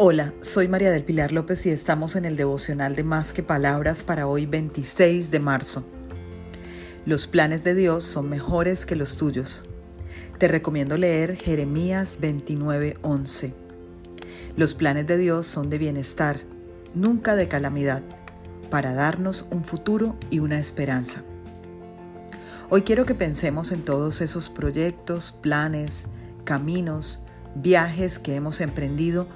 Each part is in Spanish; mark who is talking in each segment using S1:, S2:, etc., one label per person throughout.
S1: Hola, soy María del Pilar López y estamos en el devocional de Más que Palabras para hoy 26 de marzo. Los planes de Dios son mejores que los tuyos. Te recomiendo leer Jeremías 29:11. Los planes de Dios son de bienestar, nunca de calamidad, para darnos un futuro y una esperanza. Hoy quiero que pensemos en todos esos proyectos, planes, caminos, viajes que hemos emprendido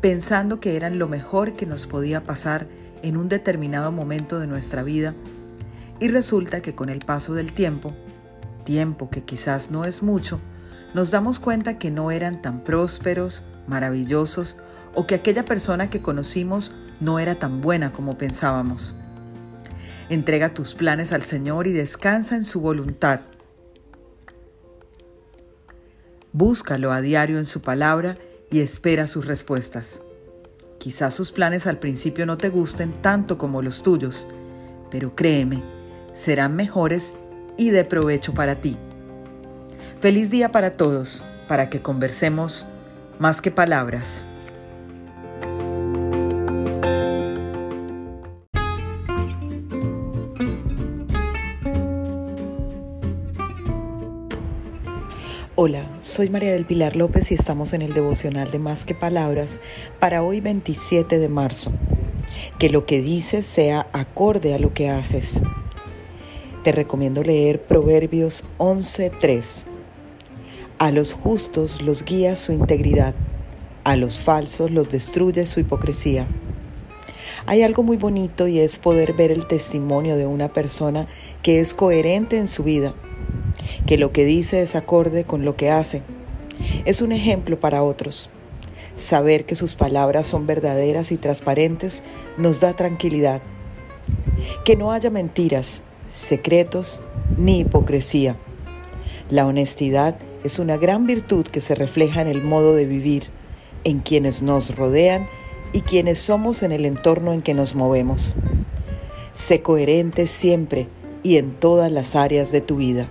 S1: pensando que eran lo mejor que nos podía pasar en un determinado momento de nuestra vida y resulta que con el paso del tiempo, tiempo que quizás no es mucho, nos damos cuenta que no eran tan prósperos, maravillosos o que aquella persona que conocimos no era tan buena como pensábamos. Entrega tus planes al Señor y descansa en su voluntad. Búscalo a diario en su palabra y espera sus respuestas. Quizás sus planes al principio no te gusten tanto como los tuyos, pero créeme, serán mejores y de provecho para ti. Feliz día para todos, para que conversemos más que palabras. Hola, soy María del Pilar López y estamos en el devocional de Más que Palabras para hoy 27 de marzo. Que lo que dices sea acorde a lo que haces. Te recomiendo leer Proverbios 11:3. A los justos los guía su integridad, a los falsos los destruye su hipocresía. Hay algo muy bonito y es poder ver el testimonio de una persona que es coherente en su vida que lo que dice es acorde con lo que hace. Es un ejemplo para otros. Saber que sus palabras son verdaderas y transparentes nos da tranquilidad. Que no haya mentiras, secretos ni hipocresía. La honestidad es una gran virtud que se refleja en el modo de vivir, en quienes nos rodean y quienes somos en el entorno en que nos movemos. Sé coherente siempre y en todas las áreas de tu vida.